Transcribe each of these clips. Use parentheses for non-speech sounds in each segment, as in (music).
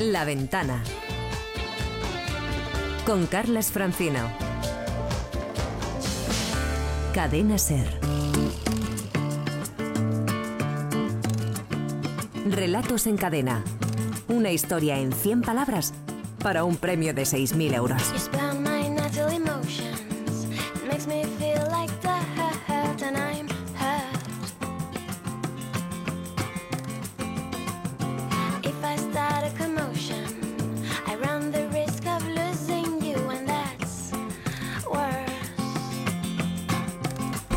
La Ventana. Con Carlas Francino. Cadena Ser. Relatos en cadena. Una historia en 100 palabras para un premio de 6.000 euros.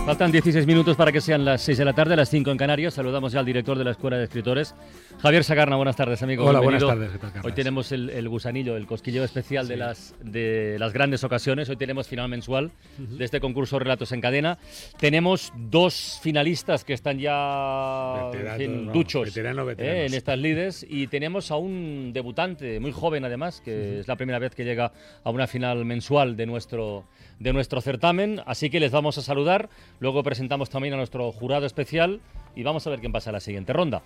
Faltan 16 minutos para que sean las 6 de la tarde, las 5 en Canarias. Saludamos ya al director de la Escuela de Escritores, Javier Sagarna. Buenas tardes, amigo. Hola, buenas tardes. Hoy tenemos el, gusanillo, el cosquilleo especial de, las, de las grandes ocasiones. Hoy tenemos final mensual de este concurso Relatos en Cadena. Tenemos dos finalistas que están ya en duchos eh, en estas lides y tenemos a un debutante muy joven además, que es la primera vez que llega a una final mensual de nuestro, de nuestro certamen. Así que les vamos a saludar. Luego presentamos también a nuestro jurado especial y vamos a ver quién pasa a la siguiente ronda.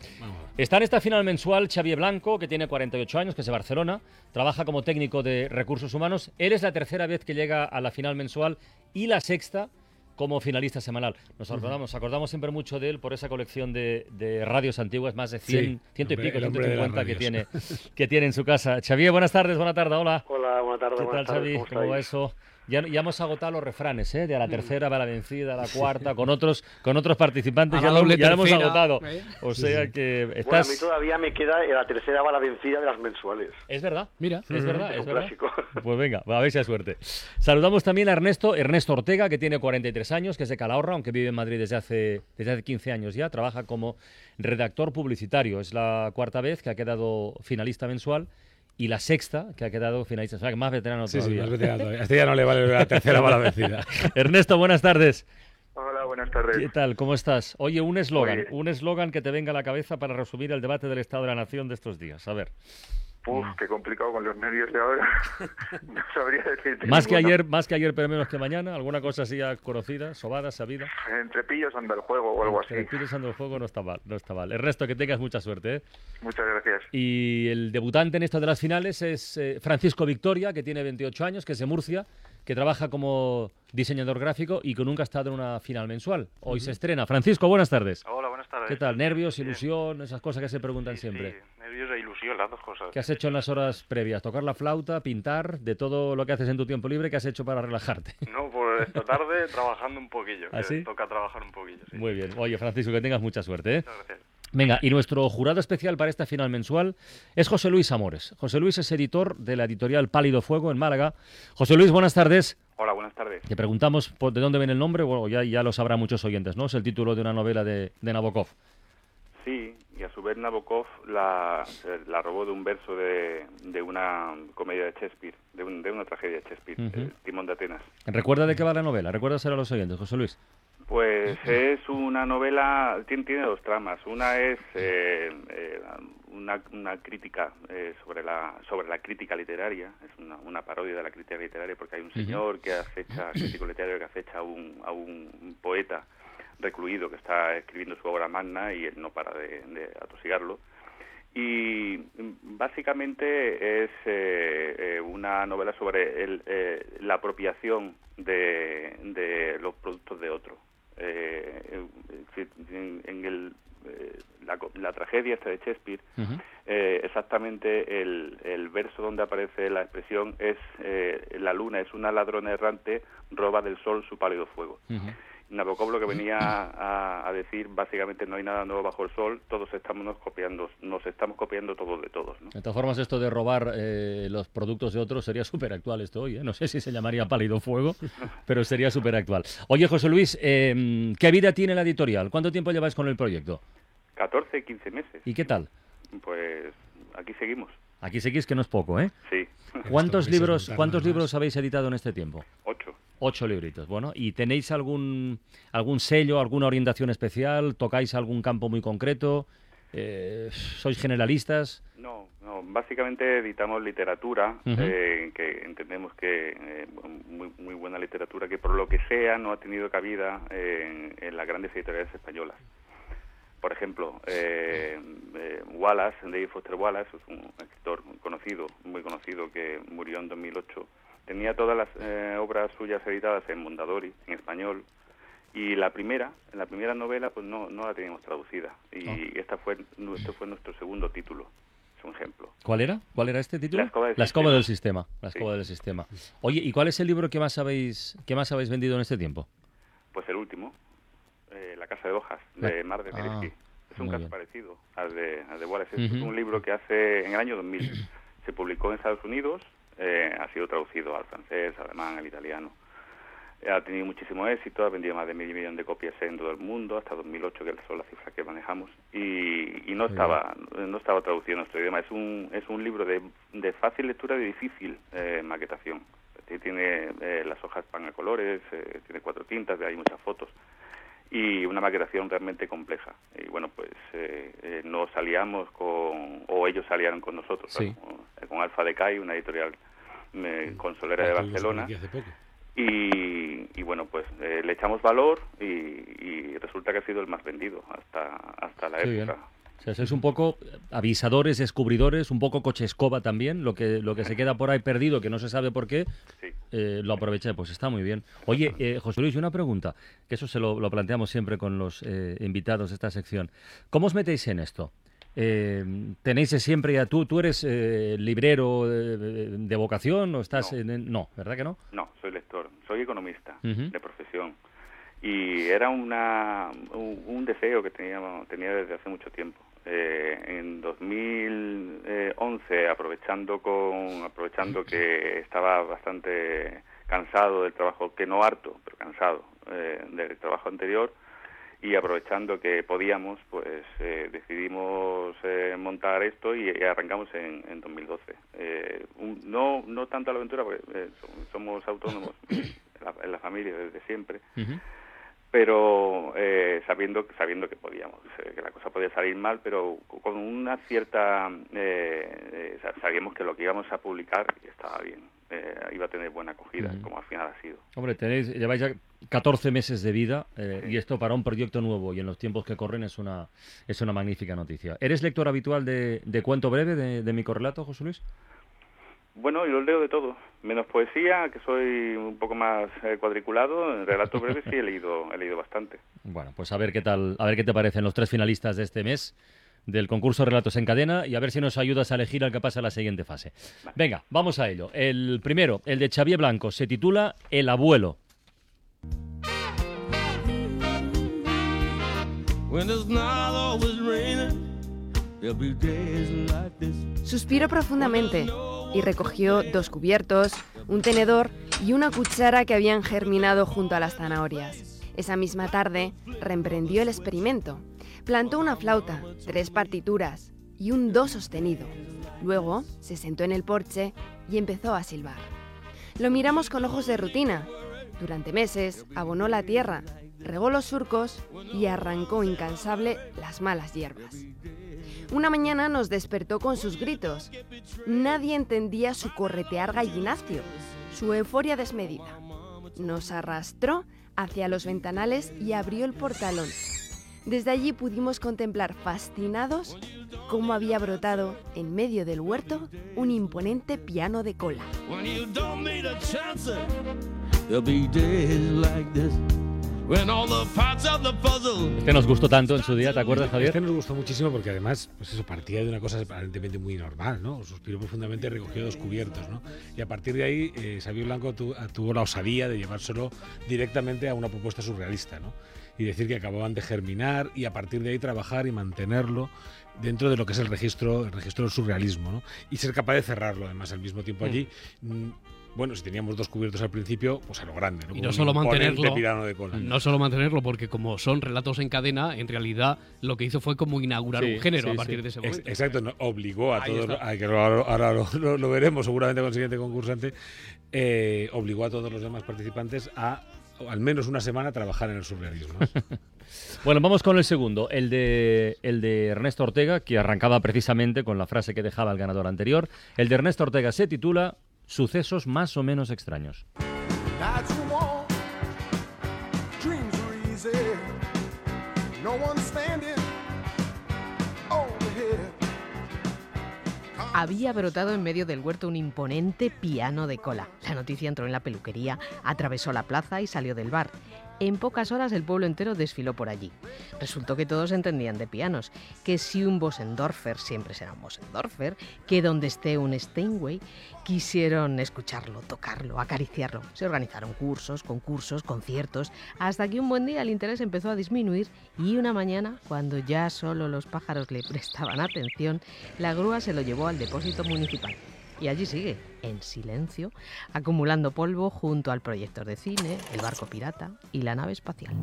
Está en esta final mensual Xavier Blanco, que tiene 48 años, que es de Barcelona, trabaja como técnico de recursos humanos. Él es la tercera vez que llega a la final mensual y la sexta como finalista semanal. Nos acordamos, acordamos siempre mucho de él por esa colección de, radios antiguas, más de 100, ciento y pico, 150 que tiene, (laughs) que tiene en su casa. Xavier, buenas tardes, buena tarde, hola. Hola, buenas tardes. ¿Qué tal, Xavi? ¿Cómo, va eso? Ya, hemos agotado los refranes, ¿eh? De a la mm. tercera va la vencida, a la cuarta, con otros, con otros participantes ya, lo, hemos agotado. ¿eh? O sea que estás... Bueno, a mí todavía me queda la tercera va la vencida de las mensuales. Es verdad, mira, es verdad, es, verdad. Clásico. (laughs) Pues venga, a ver si hay suerte. Saludamos también a Ernesto, Ernesto Ortega, que tiene 43 años, que es de Calahorra, aunque vive en Madrid desde hace, desde hace 15 años ya. Trabaja como redactor publicitario. Es la cuarta vez que ha quedado finalista mensual y la sexta, que ha quedado finalista. O sea, que más veterano sí, todavía. Sí, más veterano Este ya no le vale la tercera (laughs) bala vencida. Ernesto, buenas tardes. Hola, buenas tardes. ¿Qué tal? ¿Cómo estás? Oye, un eslogan, un eslogan que te venga a la cabeza para resumir el debate del Estado de la Nación de estos días. A ver. Uf, qué complicado con los nervios de ahora. (laughs) no sabría decirte. Más que ayer, más que ayer, pero menos que mañana. ¿Alguna cosa así ya conocida, sobada, sabida? Entre pillos anda el juego o algo así. Entre pillos anda el juego no está mal, no está mal. El resto, que tengas mucha suerte. ¿eh? Muchas gracias. Y el debutante en esto de las finales es eh, Francisco Victoria, que tiene 28 años, que es de Murcia, que trabaja como diseñador gráfico y que nunca ha estado en una final mensual. Hoy se estrena. Francisco, buenas tardes. Hola, buenas tardes. ¿Qué tal? ¿Nervios, ilusión, esas cosas que se preguntan siempre? Sí, nervios e ilusión, las dos cosas. ¿Qué has hecho en las horas previas? ¿Tocar la flauta, pintar, de todo lo que haces en tu tiempo libre? ¿Qué has hecho para relajarte? (laughs) No, pues esta tarde trabajando un poquillo. ¿Ah, Toca trabajar un poquillo, sí. Muy bien. Oye, Francisco, que tengas mucha suerte. ¿eh? Muchas gracias. Venga, y nuestro jurado especial para esta final mensual es José Luis Amores. José Luis es editor de la editorial Pálido Fuego en Málaga. José Luis, buenas tardes. Hola, buenas tardes. Te preguntamos de dónde viene el nombre, bueno, ya, ya lo sabrán muchos oyentes, ¿no? Es el título de una novela de, Nabokov. Sí, y a su vez Nabokov la, la robó de un verso de, de una comedia de Shakespeare, de, de una tragedia de Shakespeare, Timón de Atenas. ¿Recuerda de qué va la novela? ¿Recuérdaselo a los oyentes, José Luis? Pues es una novela, tiene, tiene dos tramas. Una es eh, eh, una, una, crítica eh, sobre la sobre la crítica literaria, es una, una, parodia de la crítica literaria porque hay un señor que acecha, crítico literario que acecha a un, a un poeta recluido que está escribiendo su obra magna y él no para de, de atosigarlo. Y básicamente es una novela sobre el, la apropiación de, de los productos de otro eh, en, el, eh, la, tragedia esta de Shakespeare, eh, exactamente el, el, verso donde aparece la expresión es eh, la luna es una ladrona errante, roba del sol su pálido fuego. Nabokov lo que venía a, decir básicamente no hay nada nuevo bajo el sol, todos estamos nos copiando, nos estamos copiando todos de todos. De todas formas, esto de robar eh, los productos de otros sería súper actual esto hoy, ¿eh? no sé si se llamaría pálido fuego, (laughs) pero sería súper actual. Oye, José Luis, em, ¿qué vida tiene la editorial? ¿Cuánto tiempo lleváis con el proyecto? 14, 15 meses. ¿Y qué tal? Pues aquí seguimos. Aquí seguís que no es poco, ¿eh? Sí. ¿Cuántos libros, ¿cuántos libros habéis editado en este tiempo? Ocho. Ocho libritos. Bueno, ¿y tenéis algún, algún sello, alguna orientación especial? ¿Tocáis algún campo muy concreto? Eh, ¿Sois generalistas? No, no, básicamente editamos literatura, eh, que entendemos que eh, muy, muy buena literatura, que por lo que sea no ha tenido cabida en, las grandes editoriales españolas. Por ejemplo, eh, eh, Wallace, David Foster Wallace, es un escritor conocido, muy conocido, que murió en 2008. Tenía todas las eh, obras suyas editadas en Mondadori, en español, y la primera, la primera novela, pues no, no la teníamos traducida. Y Ah. esta fue, este fue nuestro segundo título. Es un ejemplo. ¿Cuál era? ¿Cuál era este título? La escoba del La escoba sistema. del sistema. La Sí. escoba del sistema. Oye, ¿y cuál es el libro que más habéis, que más habéis vendido en este tiempo? Pues el último, eh, La Casa de Hojas, de Ah. Mar de Ah, Merezki. es un caso bien. parecido al de, al de Wallace. Es un libro que hace en el año 2000 se publicó en Estados Unidos, eh, ha sido traducido al francés, al alemán, al italiano. Eh, Ha tenido muchísimo éxito, ha vendido más de medio millón de copias en todo el mundo, hasta 2008, que son las cifras que manejamos, y, y no estaba no estaba traducido en nuestro idioma. Es un, es un libro de, de fácil lectura y de difícil eh, maquetación. Eh, Tiene eh, las hojas pan a colores, eh, tiene cuatro tintas, hay muchas fotos y una maquetación realmente compleja. Y bueno, pues eh, eh, nos salíamos con, o ellos salieron con nosotros, Sí. con, Alfa Decay, una editorial eh, consolera de Barcelona. Y, y bueno, pues eh, le echamos valor y, y resulta que ha sido el más vendido hasta, hasta la bien. época. O sea, sois un poco avisadores, descubridores, un poco coche escoba también, lo que, lo que se queda por ahí perdido, que no se sabe por qué. Eh, lo aproveché, pues está muy bien. Oye, eh, José Luis, una pregunta, que eso se lo, lo planteamos siempre con los eh, invitados de esta sección. ¿Cómo os metéis en esto? Eh, ¿Tenéis siempre ya tú, tú eres eh, librero de, de vocación o estás No. en, No, ¿verdad que no? No, soy lector, soy economista de profesión. Y era una, un, un deseo que teníamos, tenía desde hace mucho tiempo. Eh, en 2011, aprovechando, con, aprovechando que estaba bastante cansado del trabajo, que no harto, pero cansado eh, del trabajo anterior, y aprovechando que podíamos, pues eh, decidimos eh, montar esto y, y arrancamos en, en 2012. Eh, un- no, no tanto a la aventura, porque eh, som- somos autónomos (coughs) en la, en la familia desde siempre. Pero eh, sabiendo sabiendo que podíamos, eh, que la cosa podía salir mal, pero con una cierta... eh, eh, sa- sabíamos que lo que íbamos a publicar estaba bien, eh, iba a tener buena acogida, como al final ha sido. Hombre, tenéis, lleváis ya 14 meses de vida y esto para un proyecto nuevo y en los tiempos que corren es una, es una magnífica noticia. ¿Eres lector habitual de, de cuento breve de, de mi correlato, José Luis? Bueno, yo leo de todo, menos poesía, que soy un poco más eh, cuadriculado, en relatos breves sí he leído, he leído bastante. Bueno, pues a ver qué tal, a ver qué te parecen los tres finalistas de este mes del concurso Relatos en Cadena y a ver si nos ayudas a elegir al que pasa a la siguiente fase. Venga, vamos a ello. El primero, el de Xavier Blanco, se titula El abuelo. When Suspiró profundamente y recogió dos cubiertos, un tenedor y una cuchara que habían germinado junto a las zanahorias. Esa misma tarde reemprendió el experimento. Plantó una flauta, tres partituras y un do sostenido. Luego se sentó en el porche y empezó a silbar. Lo miramos con ojos de rutina. Durante meses abonó la tierra, regó los surcos y arrancó incansable las malas hierbas. Una mañana nos despertó con sus gritos. Nadie entendía su corretear gallinacio, su euforia desmedida. Nos arrastró hacia los ventanales y abrió el portalón. Desde allí pudimos contemplar fascinados cómo había brotado en medio del huerto un imponente piano de cola. Este nos gustó tanto en su día, ¿te acuerdas, Javier? Este nos gustó muchísimo porque además, pues eso, partía de una cosa aparentemente muy normal, ¿no? Suspiró profundamente, recogió dos cubiertos, ¿no? Y a partir de ahí, eh, Xavier Blanco tu- tuvo la osadía de llevárselo directamente a una propuesta surrealista, ¿no? Y decir que acababan de germinar y a partir de ahí trabajar y mantenerlo dentro de lo que es el registro, el registro del surrealismo, ¿no? Y ser capaz de cerrarlo además al mismo tiempo allí. Mm, Bueno, si teníamos dos cubiertos al principio, pues a lo grande, ¿no? Y no solo mantenerlo, pirano de cola. no solo mantenerlo, porque como son relatos en cadena, en realidad lo que hizo fue como inaugurar Sí, un género sí, a partir sí. de ese momento. Exacto, no, obligó a Ahí todos, está. a que lo- ahora lo, lo- lo veremos seguramente con el siguiente concursante, eh, obligó a todos los demás participantes a al menos una semana trabajar en el surrealismo. ¿no? (laughs) Bueno, vamos con el segundo, el de, el de Ernesto Ortega, que arrancaba precisamente con la frase que dejaba el ganador anterior. El de Ernesto Ortega se titula sucesos más o menos extraños. Había brotado en medio del huerto un imponente piano de cola. La noticia entró en la peluquería, atravesó la plaza y salió del bar. En pocas horas el pueblo entero desfiló por allí. Resultó que todos entendían de pianos, que si un Bosendorfer siempre será un Bosendorfer, que donde esté un Steinway, quisieron escucharlo, tocarlo, acariciarlo. Se organizaron cursos, concursos, conciertos, hasta que un buen día el interés empezó a disminuir y una mañana, cuando ya solo los pájaros le prestaban atención, la grúa se lo llevó al depósito municipal. Y allí sigue, en silencio, acumulando polvo junto al proyector de cine, el barco pirata y la nave espacial.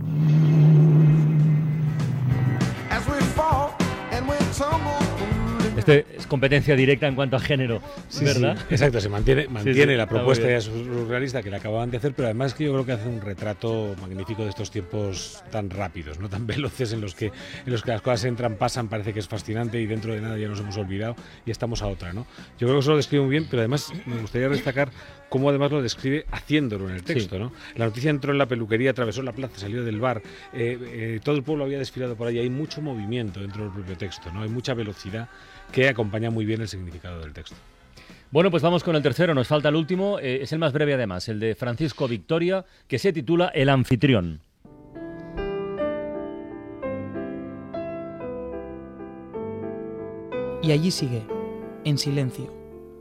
Este es competencia directa en cuanto a género, Sí, ¿verdad? sí, exacto, se mantiene, mantiene sí, la propuesta ya surrealista que le acababan de hacer, pero además que yo creo que hace un retrato magnífico de estos tiempos tan rápidos, no tan veloces en los que en los que las cosas entran, pasan, parece que es fascinante y dentro de nada ya nos hemos olvidado y estamos a otra, ¿no? Yo creo que eso lo describe muy bien, pero además me gustaría destacar cómo además lo describe haciéndolo en el texto, Sí. ¿no? La noticia entró en la peluquería, atravesó la plaza, salió del bar, eh, eh, todo el pueblo había desfilado por ahí, hay mucho movimiento dentro del propio texto, ¿no? Hay mucha velocidad que acompaña muy bien el significado del texto. Bueno, pues vamos con el tercero, nos falta el último, eh, es el más breve además, el de Francisco Victoria, que se titula El anfitrión. Y allí sigue, en silencio,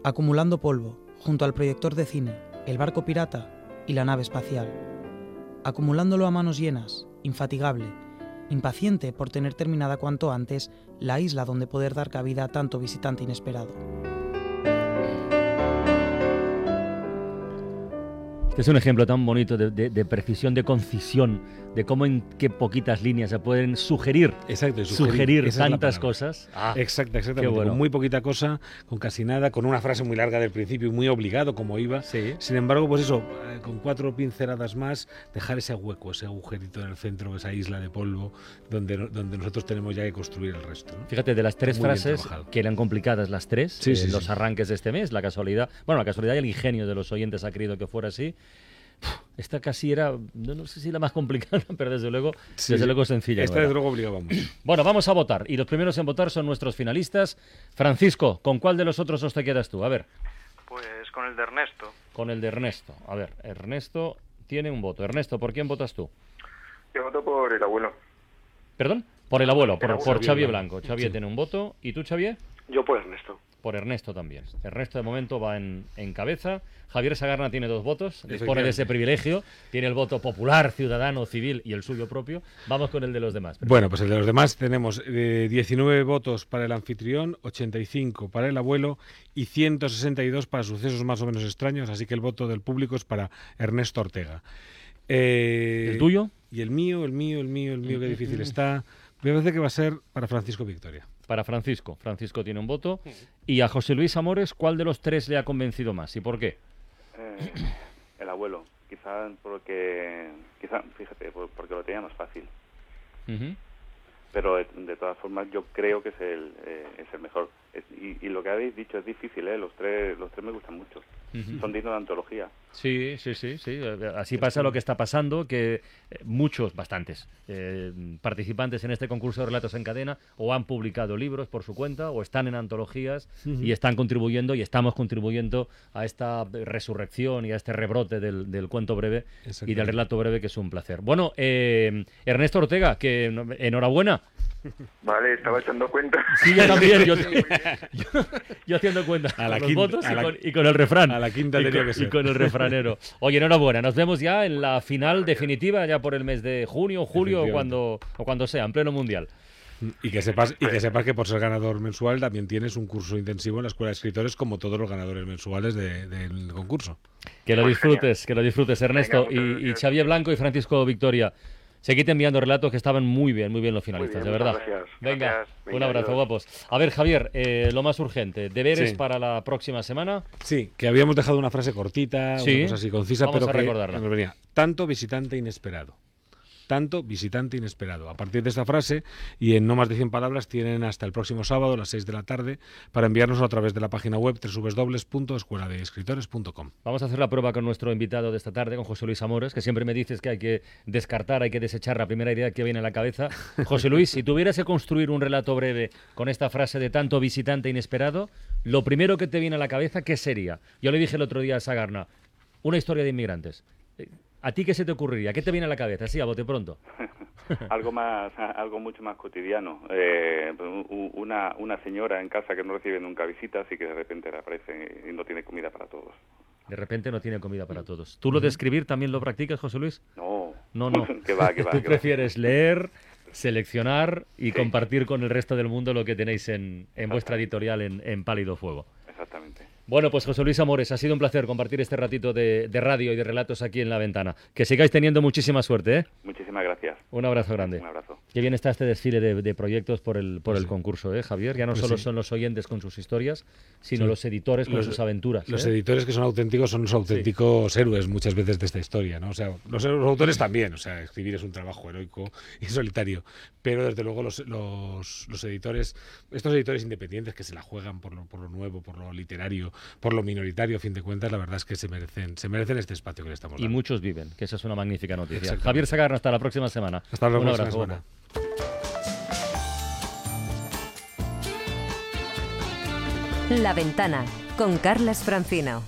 acumulando polvo, junto al proyector de cine, el barco pirata y la nave espacial. Acumulándolo a manos llenas, infatigable, impaciente por tener terminada cuanto antes la isla donde poder dar cabida a tanto visitante inesperado. Es un ejemplo tan bonito de, de- de precisión, de concisión, de cómo en qué poquitas líneas se pueden sugerir, Exacto, sugerir, tantas cosas. Ah, Exacto, exactamente. bueno. Con muy poquita cosa, con casi nada, con una frase muy larga del principio y muy obligado como iba. Sí. Sin embargo, pues eso, eh, con cuatro pinceladas más, dejar ese hueco, ese agujerito en el centro, esa isla de polvo, donde, donde nosotros tenemos ya que construir el resto. ¿no? Fíjate, de las tres Muy frases, que eran complicadas las tres, Sí, eh, sí, los arranques de este mes, la casualidad, bueno, la casualidad y el ingenio de los oyentes ha querido que fuera así. Esta casi era, no, no sé si la más (laughs) complicada, pero desde luego, Sí, desde luego sencilla. Esta desde luego obligaba mucho. (clears throat) Bueno, vamos a votar. Y los primeros en votar son nuestros finalistas. Francisco, ¿con cuál de los otros os te quedas tú? A ver, Pues con el de Ernesto. con el de Ernesto. A ver, Ernesto tiene un voto. Ernesto, ¿por quién votas tú? Yo voto por el abuelo. ¿Perdón? Por el abuelo, por, El abuelo. por Xavier Xavier Blanco. Blanco. Xavier Sí. tiene un voto. ¿Y tú, Xavier? Yo por Ernesto. Por Ernesto también. Ernesto de momento va en, en cabeza. Javier Sagarna tiene dos votos, dispone de ese privilegio. Tiene el voto popular, ciudadano, civil y el suyo propio. Vamos con el de los demás. Bueno, pues el de los demás tenemos eh, 19 votos para el anfitrión, 85 para el abuelo y 162 para sucesos más o menos extraños, así que el voto del público es para Ernesto Ortega. Eh, ¿El tuyo? Y el mío, el mío, el mío, el mío, qué difícil está. Me parece que va a ser para Francisco Victoria. Para Francisco. Francisco tiene un voto. Y a José Luis Amores, ¿cuál de los tres le ha convencido más y por qué? Eh, el abuelo, quizá porque, quizá, fíjate, por- porque lo tenía más fácil. Pero de, de todas formas yo creo que es el, eh, es el mejor. Es- y, y lo que habéis dicho es difícil, ¿eh? Los tres, los tres me gustan mucho. Son dignos de antología. Sí, sí, sí, sí. Eh, Así pasa lo que está pasando, que eh, muchos, bastantes, eh, participantes en este concurso de relatos en cadena o han publicado libros por su cuenta o están en antologías y están contribuyendo y estamos contribuyendo a esta resurrección y a este rebrote del, del cuento breve y del relato breve, que es un placer. Bueno, eh, Ernesto Ortega, que enhorabuena. Vale, estaba echando cuenta. Sí, yo también. Yo, (laughs) yo- yo haciendo cuenta A la con los quinta- votos a y, con, y con el refrán. a la quinta y tenía con, que ser. y con el refranero. Oye, enhorabuena. Nos vemos ya en la final definitiva, ya por el mes de junio, julio o cuando, o cuando sea, en pleno mundial. Y que sepas y que sepas que por ser ganador mensual también tienes un curso intensivo en la Escuela de Escritores como todos los ganadores mensuales de- del concurso. Que lo Pues disfrutes, que lo disfrutes, Ernesto. Venga, y, y. Xavier Blanco y Francisco Victoria. Seguid enviando relatos que estaban muy bien, muy bien los finalistas, bien, de verdad. gracias. Venga, Gracias. un abrazo, guapos. A ver, Javier, eh, lo más urgente, deberes Sí. para la próxima semana. Sí, que habíamos dejado una frase cortita, Sí. una cosa así concisa, Vamos pero a que recordarla. nos venía. Tanto visitante inesperado. Tanto visitante inesperado. A partir de esta frase y en no más de 100 palabras tienen hasta el próximo sábado a las 6 de la tarde para enviarnos a través de la página web www.escueladeescritores.com. Vamos a hacer la prueba con nuestro invitado de esta tarde, con José Luis Amores, que siempre me dices que hay que descartar, hay que desechar la primera idea que viene a la cabeza. José Luis, si tuvieras que construir un relato breve con esta frase de tanto visitante inesperado, lo primero que te viene a la cabeza, ¿qué sería? Yo le dije el otro día a Sagarna, una historia de inmigrantes. ¿A ti qué se te ocurriría? ¿Qué te viene a la cabeza? Sí, a bote pronto. (laughs) algo más, algo mucho más cotidiano. Eh, una, una señora en casa que no recibe nunca visitas y que de repente reaparece y no tiene comida para todos. De repente no tiene comida para todos. ¿Tú lo de escribir también lo practicas, José Luis? No. No, no. (laughs) que va, que va, Tú que va. prefieres leer, seleccionar y compartir con el resto del mundo lo que tenéis en, en vuestra editorial en, en Pálido Fuego. Exactamente. Bueno, pues José Luis Amores, ha sido un placer compartir este ratito de, de radio y de relatos aquí en La Ventana. Que sigáis teniendo muchísima suerte, ¿eh? Muchísimas gracias. Un abrazo grande. Un abrazo. Qué bien está este desfile de, de proyectos por el, por el concurso, ¿eh, Javier? Ya no Pues solo sí. son los oyentes con sus historias, sino Sí. los editores con Los- sus aventuras. Los ¿eh? editores que son auténticos son los auténticos héroes muchas veces de esta historia, ¿no? O sea, los, los autores también, o sea, escribir es un trabajo heroico y (laughs) solitario, pero desde luego los, los, los editores, estos editores independientes que se la juegan por lo, por lo nuevo, por lo literario, por lo minoritario, a fin de cuentas, la verdad es que se merecen, se merecen este espacio que le estamos Y dando. muchos viven, que esa es una magnífica noticia. Javier Sagarna, hasta la próxima semana. Hasta la próxima semana. La Ventana con Carlas Francino.